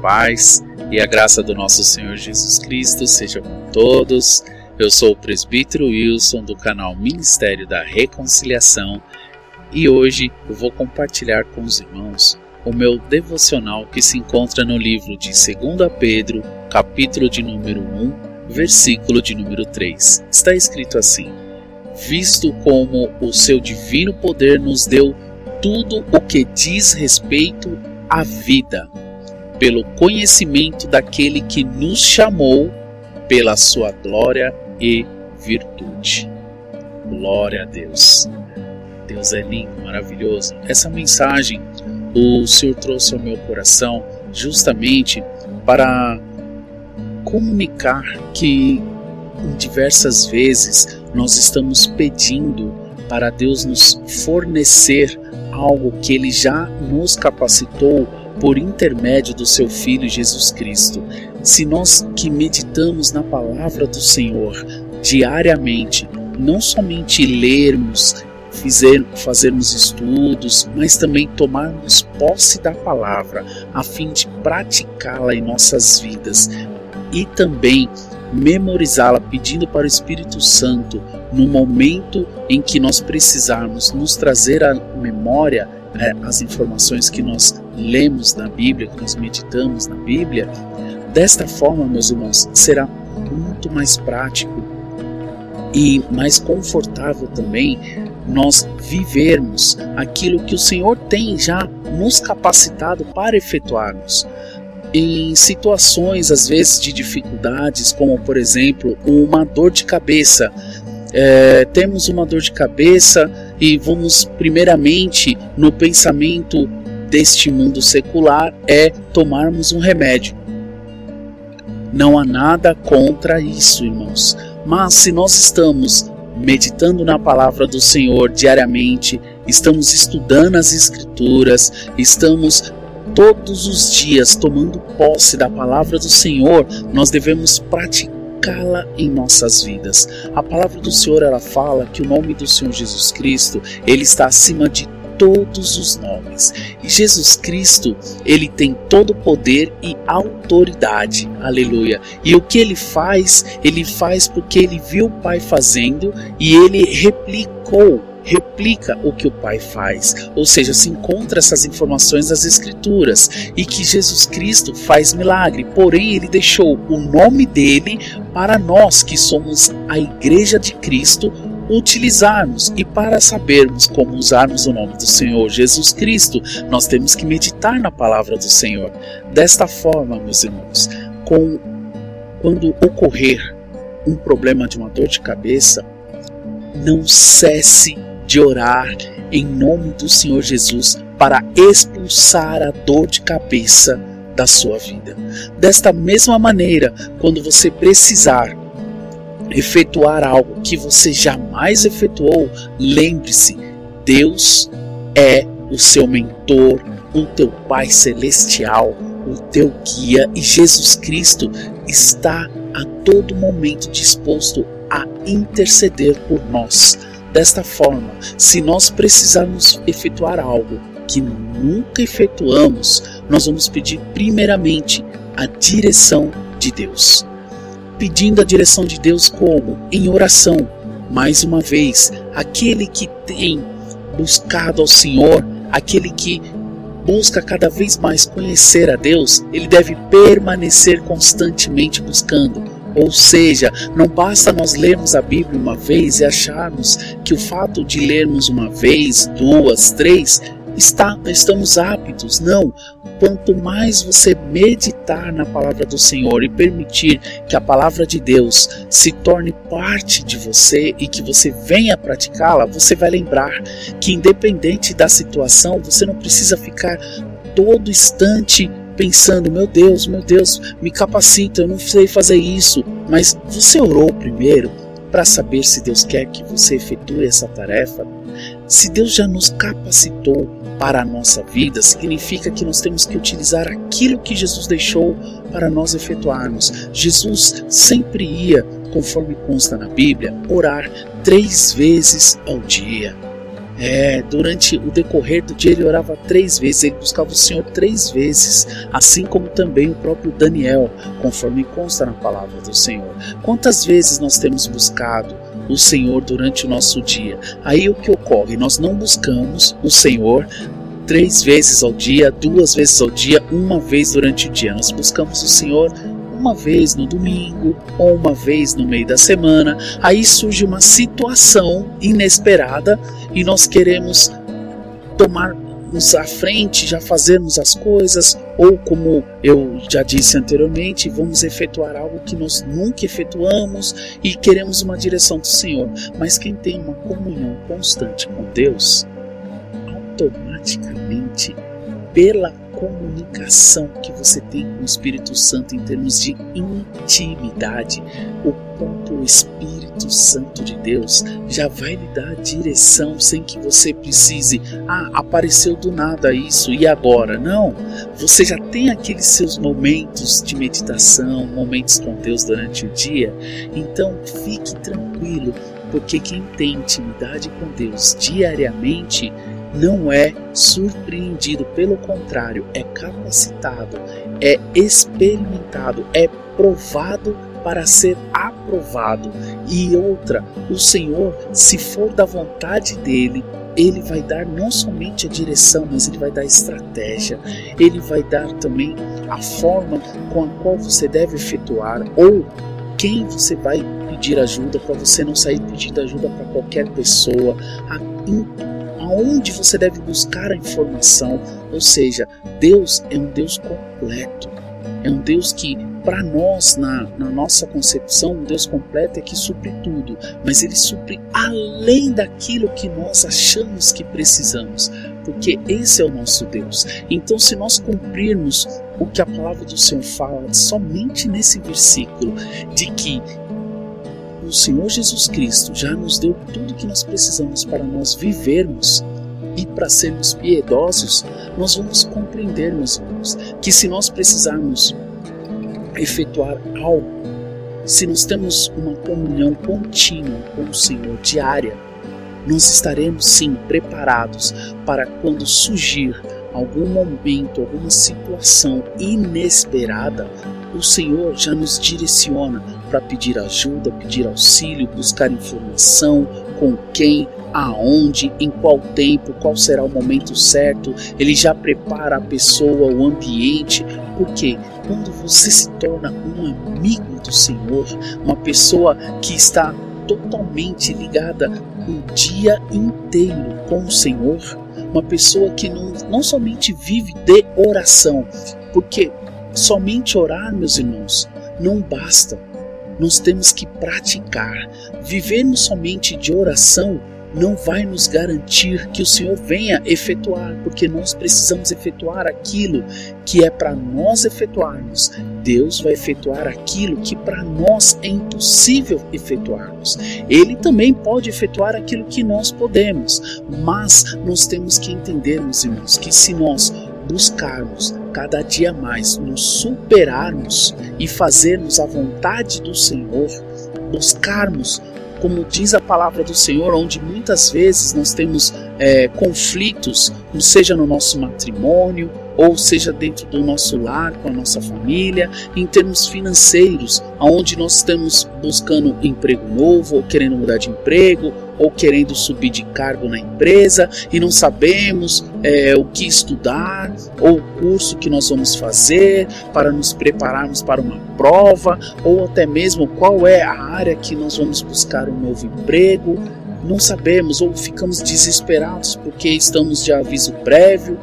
paz e a graça do nosso Senhor Jesus Cristo seja com todos. Eu sou o presbítero Wilson do canal Ministério da Reconciliação e hoje eu vou compartilhar com os irmãos o meu devocional que se encontra no livro de 2 Pedro, capítulo de número 1, versículo de número 3. Está escrito assim: Visto como o seu divino poder nos deu tudo o que diz respeito à vida, pelo conhecimento daquele que nos chamou pela sua glória e virtude. Glória a Deus. Deus é lindo, maravilhoso. Essa mensagem o Senhor trouxe ao meu coração justamente para comunicar que diversas vezes nós estamos pedindo para Deus nos fornecer algo que Ele já nos capacitou por intermédio do seu Filho Jesus Cristo. Se nós que meditamos na palavra do Senhor diariamente, não somente lermos, fizer, fazermos estudos, mas também tomarmos posse da palavra, a fim de praticá-la em nossas vidas e também memorizá-la, pedindo para o Espírito Santo, no momento em que nós precisarmos nos trazer à memória é, as informações que nós lemos na Bíblia, que nós meditamos na Bíblia, desta forma, meus irmãos, será muito mais prático e mais confortável também nós vivermos aquilo que o Senhor tem já nos capacitado para efetuarmos. Em situações, às vezes, de dificuldades, como por exemplo uma dor de cabeça, é, temos uma dor de cabeça e vamos, primeiramente, no pensamento deste mundo secular, é tomarmos um remédio. Não há nada contra isso, irmãos. Mas se nós estamos meditando na palavra do Senhor diariamente, estamos estudando as Escrituras, estamos todos os dias tomando posse da palavra do Senhor, nós devemos praticá-la em nossas vidas. A palavra do Senhor ela fala que o nome do Senhor Jesus Cristo, ele está acima de todos os nomes. E Jesus Cristo, ele tem todo o poder e autoridade. Aleluia. E o que ele faz, ele faz porque ele viu o Pai fazendo e ele replicou replica o que o Pai faz, ou seja, se encontra essas informações das Escrituras e que Jesus Cristo faz milagre, porém ele deixou o nome dele para nós que somos a Igreja de Cristo utilizarmos e para sabermos como usarmos o nome do Senhor Jesus Cristo, nós temos que meditar na palavra do Senhor. Desta forma, meus irmãos, com quando ocorrer um problema de uma dor de cabeça, não cesse de orar em nome do Senhor Jesus para expulsar a dor de cabeça da sua vida. Desta mesma maneira, quando você precisar efetuar algo que você jamais efetuou, lembre-se: Deus é o seu mentor, o teu Pai celestial, o teu guia e Jesus Cristo está a todo momento disposto a interceder por nós. Desta forma, se nós precisarmos efetuar algo que nunca efetuamos, nós vamos pedir primeiramente a direção de Deus pedindo a direção de Deus como? Em oração. Mais uma vez, aquele que tem buscado ao Senhor, aquele que busca cada vez mais conhecer a Deus, ele deve permanecer constantemente buscando. Ou seja, não basta nós lermos a Bíblia uma vez e acharmos que o fato de lermos uma vez, duas, três, está, estamos aptos. Não. Quanto mais você meditar na palavra do Senhor e permitir que a palavra de Deus se torne parte de você e que você venha praticá-la, você vai lembrar que, independente da situação, você não precisa ficar todo instante pensando: meu Deus, meu Deus, me capacita, eu não sei fazer isso. Mas você orou primeiro para saber se Deus quer que você efetue essa tarefa? Se Deus já nos capacitou para a nossa vida significa que nós temos que utilizar aquilo que Jesus deixou para nós efetuarmos. Jesus sempre ia, conforme consta na Bíblia, orar três vezes ao dia. É, durante o decorrer do dia ele orava três vezes, ele buscava o Senhor três vezes, assim como também o próprio Daniel, conforme consta na palavra do Senhor. Quantas vezes nós temos buscado o Senhor durante o nosso dia? Aí o que ocorre? Nós não buscamos o Senhor três vezes ao dia, duas vezes ao dia, uma vez durante o dia. Nós buscamos o Senhor uma vez no domingo ou uma vez no meio da semana. Aí surge uma situação inesperada e nós queremos tomarmos à frente, já fazermos as coisas, ou como eu já disse anteriormente, vamos efetuar algo que nós nunca efetuamos e queremos uma direção do Senhor. Mas quem tem uma comunhão constante com Deus, automaticamente, pela comunicação que você tem com o Espírito Santo em termos de intimidade, o próprio Espírito Santo de Deus já vai lhe dar direção sem que você precise, ah, apareceu do nada isso e agora? Não, você já tem aqueles seus momentos de meditação, momentos com Deus durante o dia, então fique tranquilo, porque quem tem intimidade com Deus diariamente não é surpreendido, pelo contrário, é capacitado, é experimentado, é provado para ser aprovado. E outra, o Senhor, se for da vontade dele, ele vai dar não somente a direção, mas ele vai dar estratégia, ele vai dar também a forma com a qual você deve efetuar ou quem você vai pedir ajuda para você não sair pedindo ajuda para qualquer pessoa. A aonde você deve buscar a informação. Ou seja, Deus é um Deus completo. É um Deus que, para nós, na, na, nossa concepção, um Deus completo é que supre tudo, mas ele supre além daquilo que nós achamos que precisamos, porque esse é o nosso Deus. Então, se nós cumprirmos o que a palavra do Senhor fala somente nesse versículo, de que o Senhor Jesus Cristo já nos deu tudo que nós precisamos para nós vivermos e para sermos piedosos, nós vamos compreender, meus irmãos, que se nós precisarmos efetuar algo, se nós temos uma comunhão contínua com o Senhor diária, nós estaremos sim preparados para quando surgir algum momento, alguma situação inesperada, o Senhor já nos direciona para pedir ajuda, pedir auxílio, buscar informação, com quem, aonde, em qual tempo, qual será o momento certo. Ele já prepara a pessoa, o ambiente, porque quando você se torna um amigo do Senhor, uma pessoa que está totalmente ligada o dia inteiro com o Senhor, uma pessoa que não, não somente vive de oração, porque somente orar, meus irmãos, não basta nós temos que praticar. Vivermos somente de oração não vai nos garantir que o Senhor venha efetuar, porque nós precisamos efetuar aquilo que é para nós efetuarmos. Deus vai efetuar aquilo que para nós é impossível efetuarmos. Ele também pode efetuar aquilo que nós podemos, mas nós temos que entender, meus irmãos, que se nós buscarmos cada dia mais nos superarmos e fazermos a vontade do Senhor, buscarmos, como diz a palavra do Senhor, onde muitas vezes nós temos é, conflitos, seja no nosso matrimônio, ou seja dentro do nosso lar, com a nossa família, em termos financeiros, aonde nós estamos buscando emprego novo, ou querendo mudar de emprego, ou querendo subir de cargo na empresa e não sabemos é, o que estudar ou o curso que nós vamos fazer para nos prepararmos para uma prova, ou até mesmo qual é a área que nós vamos buscar um novo emprego. Não sabemos ou ficamos desesperados porque estamos de aviso prévio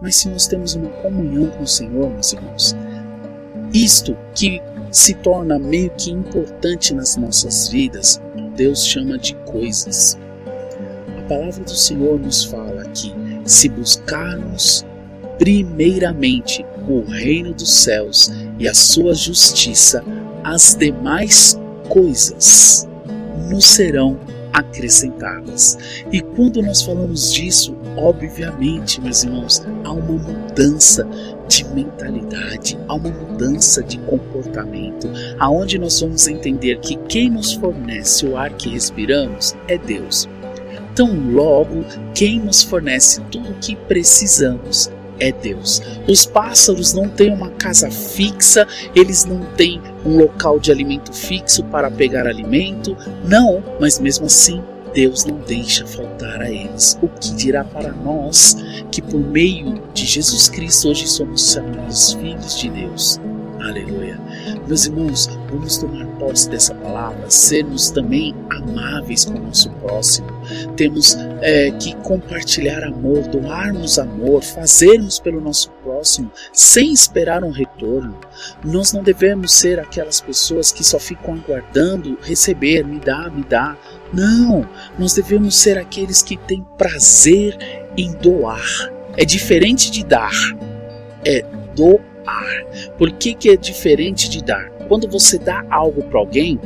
mas se nós temos uma comunhão com o Senhor, meus irmãos, isto que se torna meio que importante nas nossas vidas, Deus chama de coisas. A palavra do Senhor nos fala que se buscarmos primeiramente o reino dos céus e a sua justiça, as demais coisas nos serão acrescentadas. E quando nós falamos disso, obviamente, meus irmãos, há uma mudança de mentalidade, há uma mudança de comportamento, aonde nós vamos entender que quem nos fornece o ar que respiramos é Deus. Então, logo, quem nos fornece tudo o que precisamos é Deus. Os pássaros não têm uma casa fixa, eles não têm um local de alimento fixo para pegar alimento, não, mas mesmo assim Deus não deixa faltar a eles. O que dirá para nós que por meio de Jesus Cristo hoje somos chamados filhos de Deus? Aleluia. Meus irmãos, vamos tomar posse dessa palavra, sermos também amáveis com o nosso próximo. Temos é, que compartilhar amor, doarmos amor, fazermos pelo nosso próximo sem esperar um retorno. Nós não devemos ser aquelas pessoas que só ficam aguardando receber, me dá, me dá. Não, nós devemos ser aqueles que têm prazer em doar. É diferente de dar, é doar. Por que, que é diferente de dar? Quando você dá algo para alguém,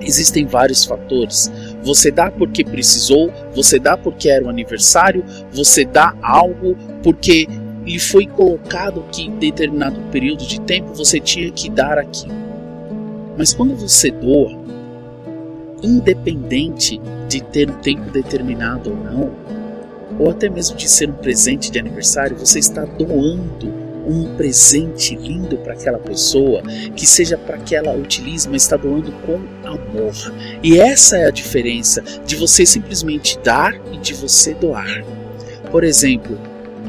existem vários fatores. Você dá porque precisou, você dá porque era o aniversário, você dá algo porque lhe foi colocado que em determinado período de tempo você tinha que dar aquilo. Mas quando você doa, independente de ter um tempo determinado ou não, ou até mesmo de ser um presente de aniversário, você está doando um presente lindo para aquela pessoa, que seja para que ela utilize, mas está doando com amor. E essa é a diferença de você simplesmente dar e de você doar. Por exemplo,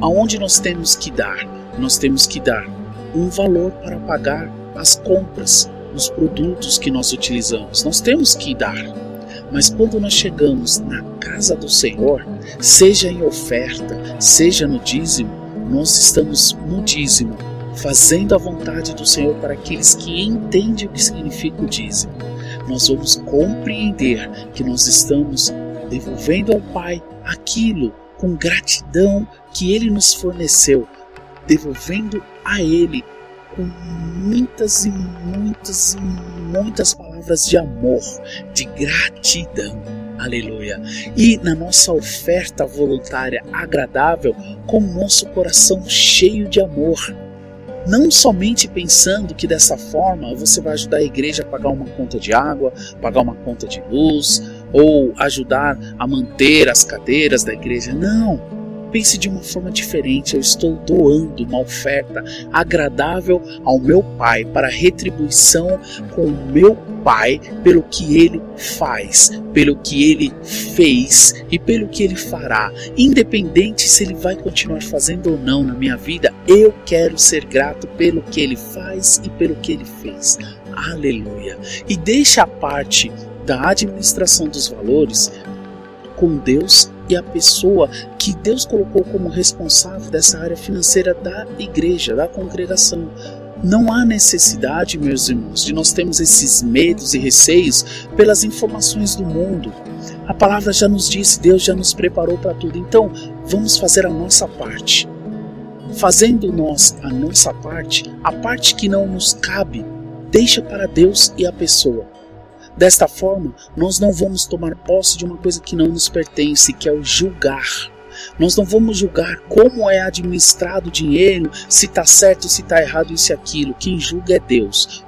aonde nós temos que dar? Nós temos que dar um valor para pagar as compras, os produtos que nós utilizamos. Nós temos que dar. Mas quando nós chegamos na casa do Senhor, seja em oferta, seja no dízimo, nós estamos no dízimo, fazendo a vontade do Senhor para aqueles que entendem o que significa o dízimo. Nós vamos compreender que nós estamos devolvendo ao Pai aquilo com gratidão que Ele nos forneceu, devolvendo a Ele com muitas e muitas e muitas palavras de amor, de gratidão. Aleluia. E na nossa oferta voluntária agradável, com o nosso coração cheio de amor. Não somente pensando que dessa forma você vai ajudar a igreja a pagar uma conta de água, pagar uma conta de luz, ou ajudar a manter as cadeiras da igreja. Não pense de uma forma diferente. Eu estou doando uma oferta agradável ao meu Pai para retribuição com o meu Pai pelo que ele faz, pelo que ele fez e pelo que ele fará. Independente se ele vai continuar fazendo ou não na minha vida, eu quero ser grato pelo que ele faz e pelo que ele fez. Aleluia. E deixa a parte da administração dos valores com Deus e a pessoa que Deus colocou como responsável dessa área financeira da igreja, da congregação. Não há necessidade, meus irmãos, de nós termos esses medos e receios pelas informações do mundo. A palavra já nos disse, Deus já nos preparou para tudo. Então, vamos fazer a nossa parte. Fazendo nós a nossa parte, a parte que não nos cabe, deixa para Deus e a pessoa. Desta forma, nós não vamos tomar posse de uma coisa que não nos pertence, que é o julgar. Nós não vamos julgar como é administrado o dinheiro, se está certo, se está errado, isso e aquilo. Quem julga é Deus.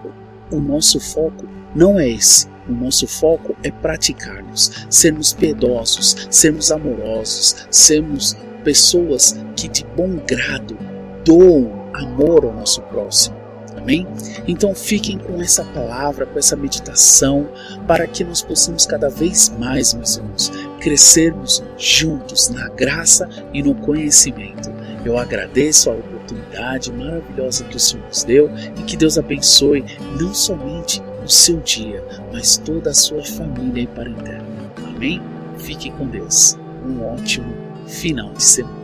O nosso foco não é esse. O nosso foco é praticarmos, sermos piedosos, sermos amorosos, sermos pessoas que de bom grado doam amor ao nosso próximo. Amém? Então fiquem com essa palavra, com essa meditação, para que nós possamos cada vez mais, meus irmãos, crescermos juntos na graça e no conhecimento. Eu agradeço a oportunidade maravilhosa que o Senhor nos deu e que Deus abençoe não somente o seu dia, mas toda a sua família e parentela. Amém? Fique com Deus. Um ótimo final de semana.